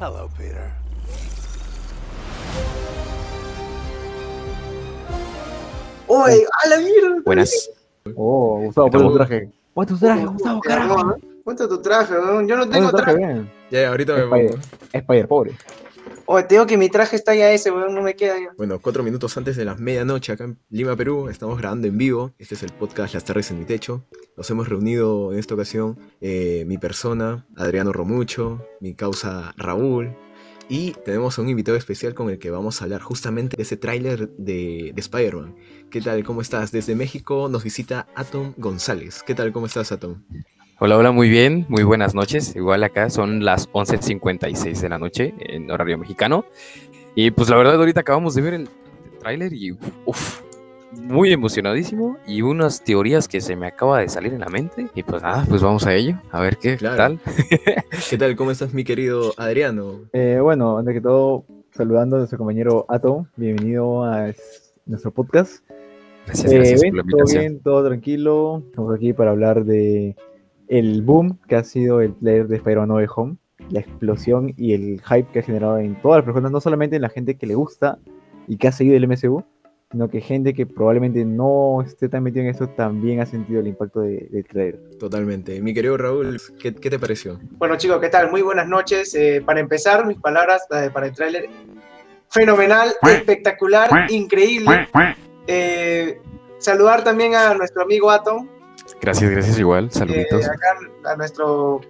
Hello, Peter. ¡Oye, a la mierda! Buenas. Oh, Gustavo, ponte tu traje. Ponte tu traje, Gustavo, carajo. Ponte tu traje, weón. Yo no tengo traje traje. bien. Ya, ahorita me pongo. Spider, pobre. Tengo que mi traje está ya ese, weón. No me queda ya. Bueno, cuatro minutos antes de las medianoche acá en Lima, Perú, estamos grabando en vivo. Este es el podcast Las Tardes en mi Techo. Nos hemos reunido en esta ocasión eh, mi persona, Adriano Romucho, mi causa Raúl. Y tenemos a un invitado especial con el que vamos a hablar justamente de ese tráiler de, de Spider-Man. ¿Qué tal? ¿Cómo estás? Desde México nos visita Atom González. ¿Qué tal? ¿Cómo estás, Atom? Hola, hola, muy bien, muy buenas noches. Igual acá son las 11.56 de la noche en horario mexicano. Y pues la verdad ahorita acabamos de ver el, tráiler y uff, muy emocionadísimo y unas teorías que se me acaba de salir en la mente. Y pues nada, pues vamos a ello, a ver qué Claro. tal. ¿Qué tal? ¿Cómo estás, mi querido Adriano? Eh, bueno, antes que todo, saludando a nuestro compañero Atom. Bienvenido a es- nuestro podcast. Gracias, Eh, gracias bien, por la todo invitación. bien, todo tranquilo. Estamos aquí para hablar de el boom que ha sido el player de Spider-Man No Way Home, la explosión y el hype que ha generado en todas las personas, no solamente en la gente que le gusta y que ha seguido el MCU, sino que gente que probablemente no esté tan metida en esto también ha sentido el impacto de- del trailer. Totalmente. Mi querido Raúl, ¿qué, qué te pareció? Bueno, chicos, ¿qué tal? Muy buenas noches. Eh, para empezar, mis palabras eh, para el tráiler. Fenomenal, espectacular, increíble. Eh, saludar también a nuestro amigo Atom, Gracias, gracias igual, eh, saluditos. acá a nuestro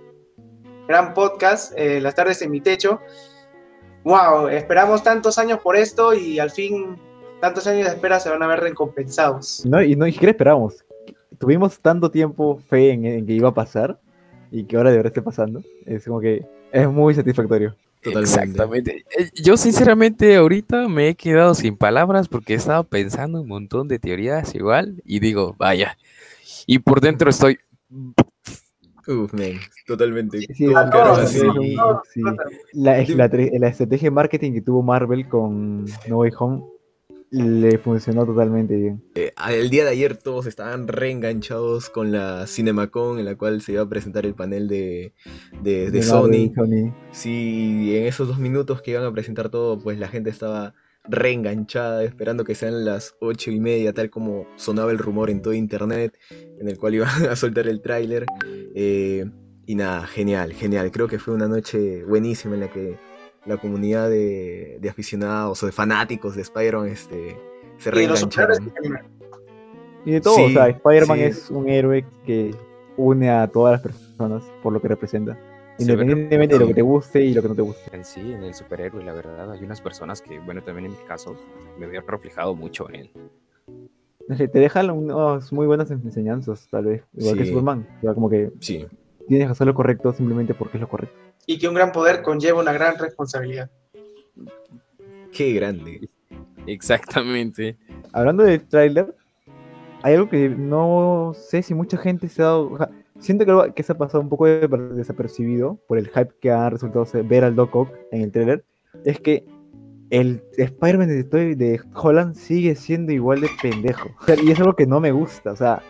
gran podcast, eh, Las tardes en mi techo. Wow, esperamos tantos años por esto y al fin tantos años de espera se van a ver recompensados. No, y no ni siquiera esperábamos. Tuvimos tanto tiempo fe en, en que iba a pasar y que ahora de verdad esté pasando. Es como que es muy satisfactorio. Totalmente. Exactamente. Eh, Yo sinceramente ahorita me he quedado sin palabras porque he estado pensando un montón de teorías igual y digo, vaya. Y por dentro estoy Uf, man, totalmente. Sí. La, la estrategia de marketing que tuvo Marvel con No Way Home le funcionó totalmente bien. Eh, el día de ayer todos estaban reenganchados con la CinemaCon en la cual se iba a presentar el panel de, de, de De Sony. Marvel, Sony. Sí, en esos dos minutos que iban a presentar todo, pues la gente estaba reenganchada, esperando que sean las ocho y media, tal como sonaba el rumor en todo internet, en el cual iban a soltar el tráiler. Eh, y nada, genial, genial. Creo que fue una noche buenísima en la que la comunidad de, de aficionados o de fanáticos de Spider-Man este, se reengancharon. Y de todo, Sí, o sea, Spider-Man sí. es un héroe que une a todas las personas por lo que representa. Independientemente de lo que te guste y lo que no te guste. en sí, en el superhéroe, la verdad. Hay unas personas que, bueno, también en mi caso, me veo reflejado mucho en él. Te deja unas muy buenas enseñanzas, tal vez. Igual que. Superman. O sea, como que Sí, tienes que hacer lo correcto simplemente porque es lo correcto. y que un gran poder conlleva una gran responsabilidad. qué grande. Exactamente. Hablando del tráiler, hay algo que no sé si mucha gente se ha dado... o sea, siento que, que se ha pasado un poco de- desapercibido por el hype que ha resultado ver al Doc Ock en el tráiler. Es que el Spider-Man de, de Holland sigue siendo igual de pendejo. Y es algo que no me gusta. O sea,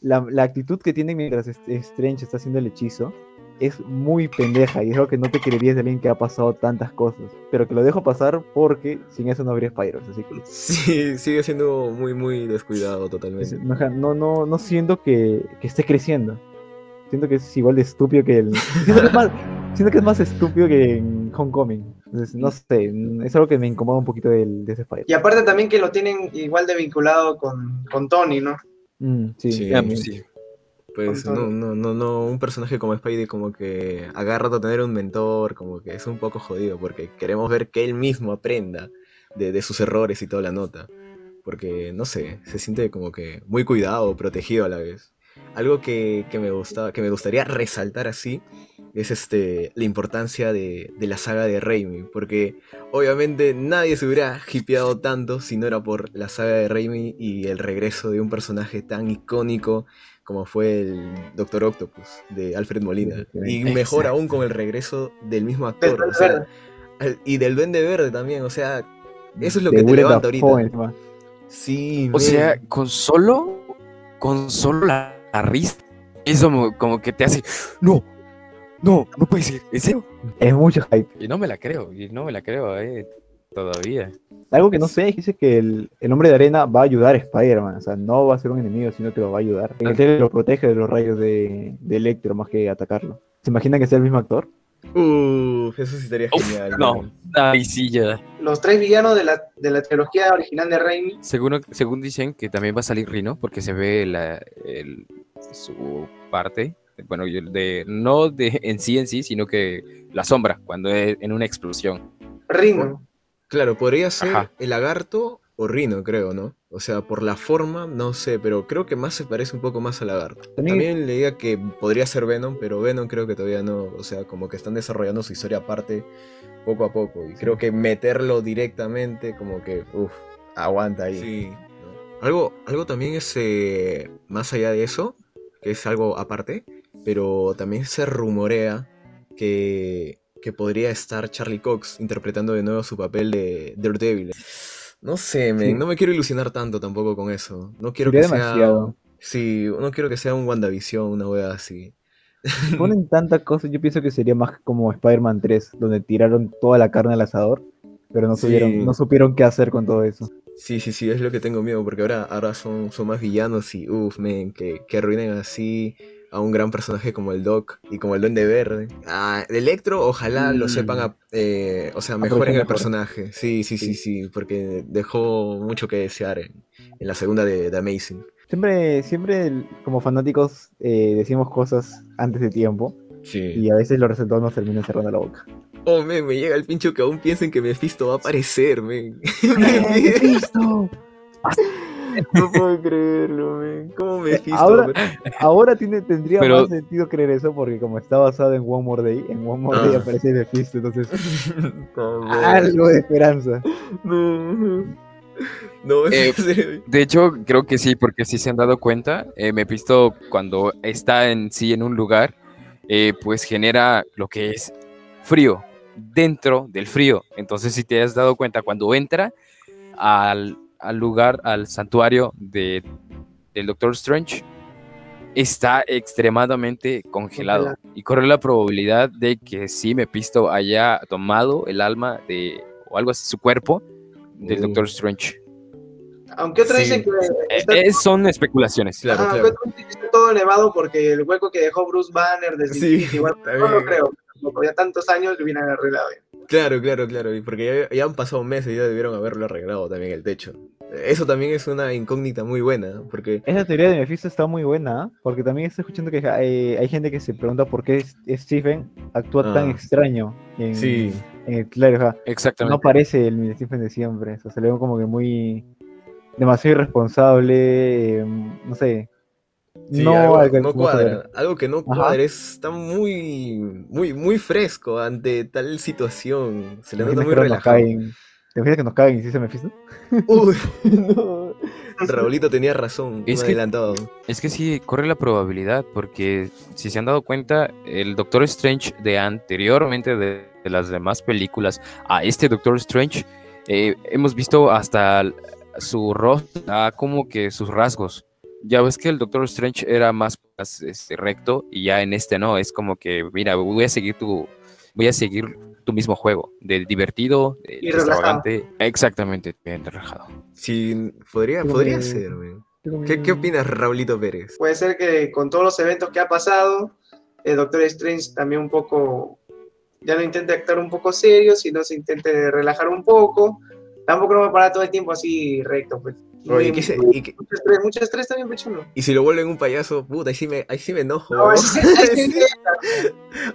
la, la actitud que tiene mientras Strange está haciendo el hechizo es muy pendeja y es algo que no te creerías de alguien que ha pasado tantas cosas. Pero que lo dejo pasar porque sin eso no habría Spider-Man. Así que Sí, sigue siendo muy, muy descuidado es- totalmente. no, no, no, siento que, que esté creciendo. Siento que es igual de estúpido que el. Siento que es más, siento que es más estúpido que en Homecoming. Entonces, no sé, es algo que me incomoda un poquito del, de ese Spider. Y aparte también que lo tienen igual de vinculado con, con Tony, ¿no? Mm, sí, Sí. También. pues sí. Pues no, no, no, no, un personaje como Spidey como que agarra a tener un mentor, como que es un poco jodido, porque queremos ver que él mismo aprenda de, de sus errores y toda la nota. Porque, no sé, se siente como que muy cuidado, protegido a la vez. Algo que, que me gusta, que me gustaría resaltar así es este, la importancia de, de la saga de Raimi, porque obviamente nadie se hubiera hipeado tanto si no era por la saga de Raimi y el regreso de un personaje tan icónico como fue el Doctor Octopus de Alfred Molina. Y mejor Exacto. aún con el regreso del mismo actor. O sea, y del Duende Verde también, o sea, eso es lo que te levanta ahorita. Sí, O sea, con solo, con solo la, la risa, eso como, como que te hace, no, No, no puede ser. ¿En serio? Es mucho hype. Y no me la creo, y no me la creo, eh, todavía. Algo que no sé, dice que el, el hombre de arena va a ayudar a Spider-Man. O sea, no va a ser un enemigo, sino que lo va a ayudar. En el trailer lo protege de los rayos de, de Electro más que atacarlo. ¿Se imaginan que sea el mismo actor? Uf, eso sí estaría Uf, genial. no. Ay, sí, ya. Los tres villanos de la, de la trilogía original de Raimi. Según, según dicen que también va a salir Rino, porque se ve la, el- su parte, bueno, yo de, no de en sí en sí, sino que la sombra, cuando es en una explosión. Rino. Claro, podría ser Ajá. el lagarto o Rino, creo, ¿no? O sea, por la forma, no sé, pero creo que más se parece un poco más al lagarto. También- También, leía que podría ser Venom, pero Venom creo que todavía no, o sea, como que están desarrollando su historia aparte poco a poco. Y creo que meterlo directamente, como que, uff, aguanta ahí. ¿no? Algo, algo también es, eh, más allá de eso, que es algo aparte, pero también se rumorea que, que podría estar Charlie Cox interpretando de nuevo su papel de Daredevil. No sé, Sí. no me quiero ilusionar tanto tampoco con eso. No quiero Sería que sea... demasiado. Sí, no quiero que sea un WandaVision, una wea así. Ponen tantas cosas, yo pienso que sería más como Spider-Man 3, donde tiraron toda la carne al asador, pero no, Sí. supieron, no supieron qué hacer con todo eso. Sí, sí, sí, es lo que tengo miedo, porque ahora, ahora son, son más villanos y uff, men, que, que arruinen así a un gran personaje como el Doc y como el Duende Verde. Ah, Electro, ojalá lo Mm. sepan, a- eh, o sea, mejoren el mejor. personaje. Sí, sí, sí, sí, porque dejó mucho que desear en, en la segunda de, de Amazing. Siempre, siempre como fanáticos eh, decimos cosas antes de tiempo Sí. y a veces los resultados nos terminan cerrando la boca. Oh, men, me llega el pincho que aún piensen que Mephisto va a aparecer, men. ¡Mephisto! no puedo creerlo. ¿Cómo Mephisto? ahora- men? Ahora tiene, tendría Pero- más sentido creer eso porque como está basado en One More Day, en One More Day Ah. aparece Mephisto, entonces algo de esperanza. No. No, Eh. De hecho, creo que sí, porque si se han dado cuenta, eh, me he visto cuando está en sí en un lugar, eh, pues genera lo que es frío dentro del frío. Entonces, si te has dado cuenta, cuando entra al, al lugar, al santuario de, del Doctor Strange, está extremadamente congelado. Congelado. Y corre la probabilidad de que sí Mephisto haya tomado el alma de, o algo así, su cuerpo del Uh. Doctor Strange. Aunque otros Sí. dicen que Eh, está, eh, son especulaciones. Claro, ajá, claro. aunque otros dicen que está todo elevado porque el hueco que dejó Bruce Banner desde Sí, está no lo creo. Como ya tantos años lo hubieran arreglado. Claro, claro, claro. y Porque ya, ya han pasado meses y ya debieron haberlo arreglado también el techo. Eso también es una incógnita muy buena, porque Esa teoría de Mephisto está muy buena, ¿ah? porque también estoy escuchando que eh, hay gente que se pregunta por qué Stephen actúa tan Ah. extraño en, Sí. en el trailer, ajá. Exactamente. No parece el mismo Stephen de siempre, o sea, se le ve como que muy demasiado irresponsable, eh, no sé. Sí, no, algo al que no cuadra. Algo que no cuadra está muy, muy, muy fresco ante tal situación. Se le ¿Te nota muy relajado. ¿Te imaginas que nos caguen y sí se Mephisto? Uy, no. Raulito tenía razón, Es que- adelantado. Es que sí, corre la probabilidad, porque si se han dado cuenta, el Doctor Strange de anteriormente, de, de las demás películas, a este Doctor Strange, eh, hemos visto hasta su rostro, ah, como que sus rasgos. Ya ves que el Doctor Strange era más, más, este, recto y ya en este no, es como que, mira, voy a seguir tu, voy a seguir tu mismo juego, de divertido, de Y relajado. exactamente, bien relajado. Sí, podría, podría me- ser. ¿Qué, ¿Qué opinas, Raulito Pérez? Puede ser que con todos los eventos que ha pasado, el Doctor Strange también un poco, ya no intente actuar un poco serio, sino se intente relajar un poco. Tampoco no va a parar todo el tiempo así recto, pues. Oye, Muy- ¿qué se- y, qué- mucho estrés, mucho estrés también, pechulo. y si lo vuelven un payaso, puta, ahí sí me, ahí sí me enojo, No,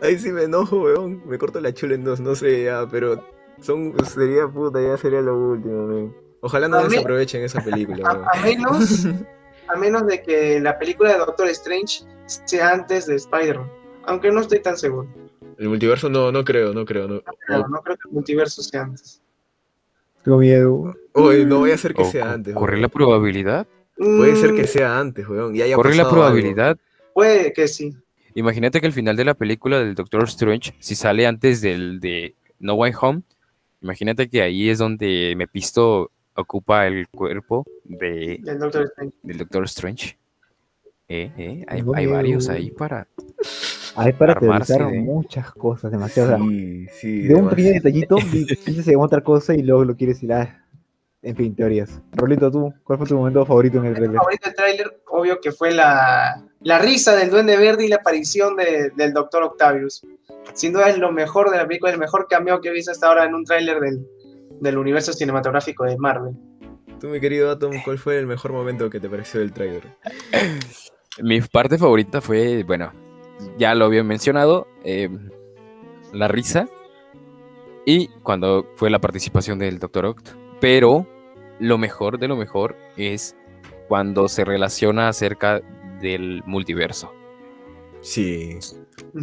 Ahí sí me enojo, weón. Me corto la chula en dos, no sé ya, pero son, sería puta, ya sería lo último, weón. Ojalá no desaprovechen esa película, weón. a, a menos, a menos de que la película de Doctor Strange sea antes de Spider-Man. Aunque no estoy tan seguro. El multiverso no, no creo, no creo, no. Pero no creo que el multiverso sea antes. Tengo miedo. Oye, no voy a hacer que O sea antes. corre weón. la probabilidad, Puede ser Mm, que sea antes, weón. Y haya corre la algo. probabilidad Puede que sí. Imagínate que el final de la película del Doctor Strange, si sale antes del de No Way Home, imagínate que ahí es donde Mephisto ocupa el cuerpo de, El Doctor Strange. del Doctor Strange. Eh, eh, hay, varios ahí para... Hay para Armarse teorizar de- muchas cosas, demasiado. Sí, sí. de un pequeño detallito, y te piensas en otra cosa y luego lo quieres ir a. En fin, teorías. Rolito, tú, ¿cuál fue tu momento favorito en el trailer? favorito del tráiler, obvio que fue la, la risa del Duende Verde y la aparición de- del Doctor Octavius. Sin duda es lo mejor de la película, el mejor cameo que he visto hasta ahora en un tráiler del, del universo cinematográfico de Marvel. Tú, mi querido Atom, ¿cuál fue el mejor momento que te pareció del trailer? Mi parte favorita fue, bueno, ya lo había mencionado, eh, la risa y cuando fue la participación del Dr. Oct. Pero lo mejor de lo mejor es cuando se relaciona acerca del multiverso. Sí.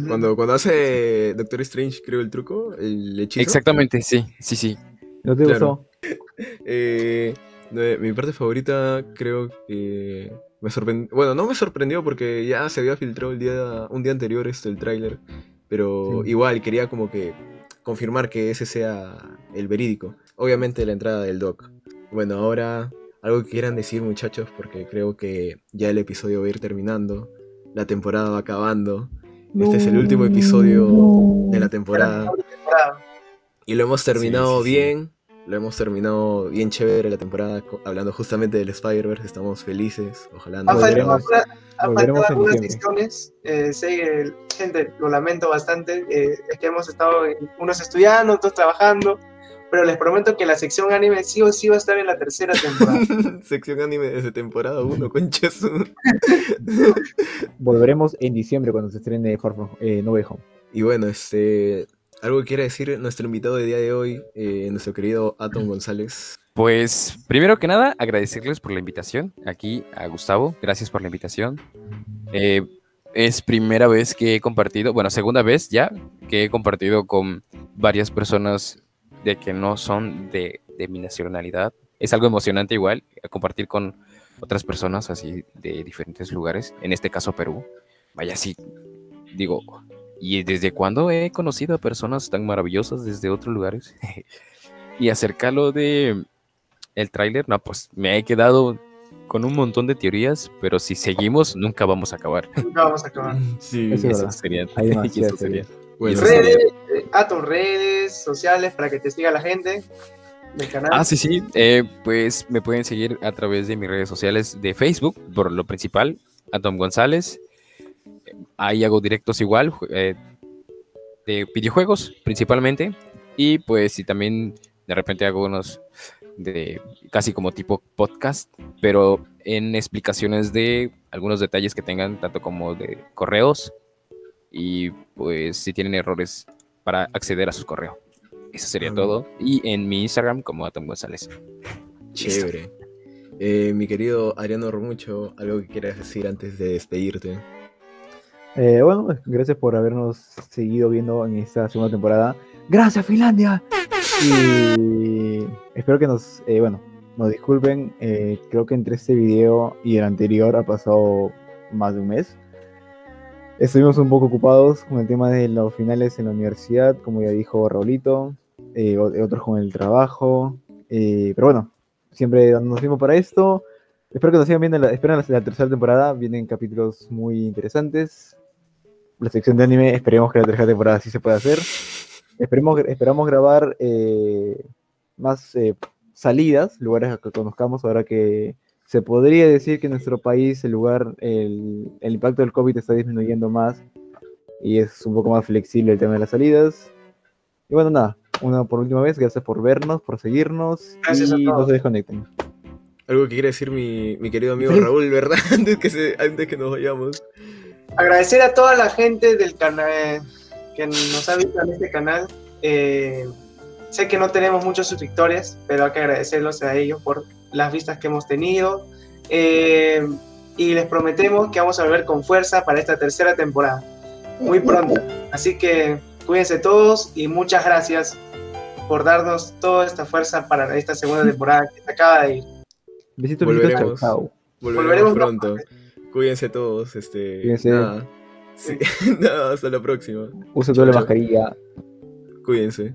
Cuando, cuando hace Doctor Strange, creo, el truco, el hechizo. Exactamente, sí, sí, sí. ¿No te Claro. gustó? Eh, mi parte favorita creo que me sorprendió. Bueno, no me sorprendió porque ya se había filtrado el día, un día anterior este, el tráiler. Pero Sí. igual quería como que confirmar que ese sea el verídico. Obviamente la entrada del doc. Bueno, ahora algo que quieran decir muchachos porque creo que ya el episodio va a ir terminando. La temporada va acabando. Este es el último episodio de la temporada. Temporada. Y lo hemos terminado sí, sí. bien. Lo hemos terminado bien chévere la temporada, hablando justamente del Spider-Verse. Estamos felices. Ojalá no. Volveremos- volveremos algunas secciones. eh, sé, el- gente, lo lamento bastante. eh, es que hemos estado unos estudiando, otros trabajando. Pero les prometo que la sección anime sí o sí va a estar en la tercera temporada. Sección anime desde temporada 1, conchas. Volveremos en diciembre cuando se estrene Far From, eh, No Way Home. y bueno, este. Algo que quiera decir nuestro invitado de día de hoy, eh, nuestro querido Atom González. Pues primero que nada, agradecerles por la invitación aquí a Gustavo. Gracias por la invitación. Eh, es primera vez que he compartido, bueno, segunda vez ya que he compartido con varias personas de que no son de, de mi nacionalidad. Es algo emocionante igual, compartir con otras personas así de diferentes lugares, en este caso Perú. Vaya, sí, digo, ¿y desde cuándo he conocido a personas tan maravillosas desde otros lugares? y acercarlo de el tráiler, no, pues me he quedado con un montón de teorías, pero si seguimos nunca vamos a acabar. Nunca vamos a acabar. Sí, Eso sería, eso bueno, sería. Redes, eh, a tus redes sociales para que te siga la gente del canal. Ah, sí, sí. eh, pues me pueden seguir a través de mis redes sociales de Facebook, por lo principal, Atom González. Ahí hago directos igual, eh, de videojuegos principalmente. Y pues si también de repente hago unos de casi como tipo podcast, pero en explicaciones de algunos detalles que tengan, tanto como de correos y pues si tienen errores para acceder a su correo. Eso sería Ah. todo. Y en mi Instagram como Atom González. Chévere. Eh, mi querido Ariano Romucho, algo que quieras decir antes de despedirte. Eh, bueno, pues, gracias por habernos seguido viendo en esta segunda temporada. ¡Gracias, Finlandia! Y espero que nos, eh, bueno, nos disculpen. eh, creo que entre este video y el anterior ha pasado más de un mes. Estuvimos un poco ocupados con el tema de los finales en la universidad, como ya dijo Raulito, eh, otros con el trabajo. eh, pero bueno, siempre dándonos tiempo para esto. Espero que nos sigan viendo. La, esperen la, la tercera temporada. Vienen capítulos muy interesantes. La sección de anime, esperemos que la tercera temporada sí se pueda hacer. Esperemos, esperamos grabar eh, más eh, salidas, lugares que conozcamos, ahora que se podría decir que en nuestro país el lugar, el, el impacto del COVID está disminuyendo más y es un poco más flexible el tema de las salidas. Y bueno, nada, una por última vez, gracias por vernos, por seguirnos Gracias a y no se desconecten. Algo que quiere decir mi, mi querido amigo. Raúl, ¿verdad? Antes que, se- antes que nos vayamos. Agradecer a toda la gente del canal que nos ha visto en este canal. Eh, sé que no tenemos muchos suscriptores, pero hay que agradecerlos a ellos por las vistas que hemos tenido. Eh, y les prometemos que vamos a volver con fuerza para esta tercera temporada, muy pronto. Así que cuídense todos y muchas gracias por darnos toda esta fuerza para esta segunda temporada que se acaba de ir. Besitos, besitos, chao, Volveremos. chao. Volveremos, Volveremos pronto. Cuídense todos. Este, Cuídense. Nada. Sí, nada, hasta la próxima. Use toda la mascarilla. Cuídense.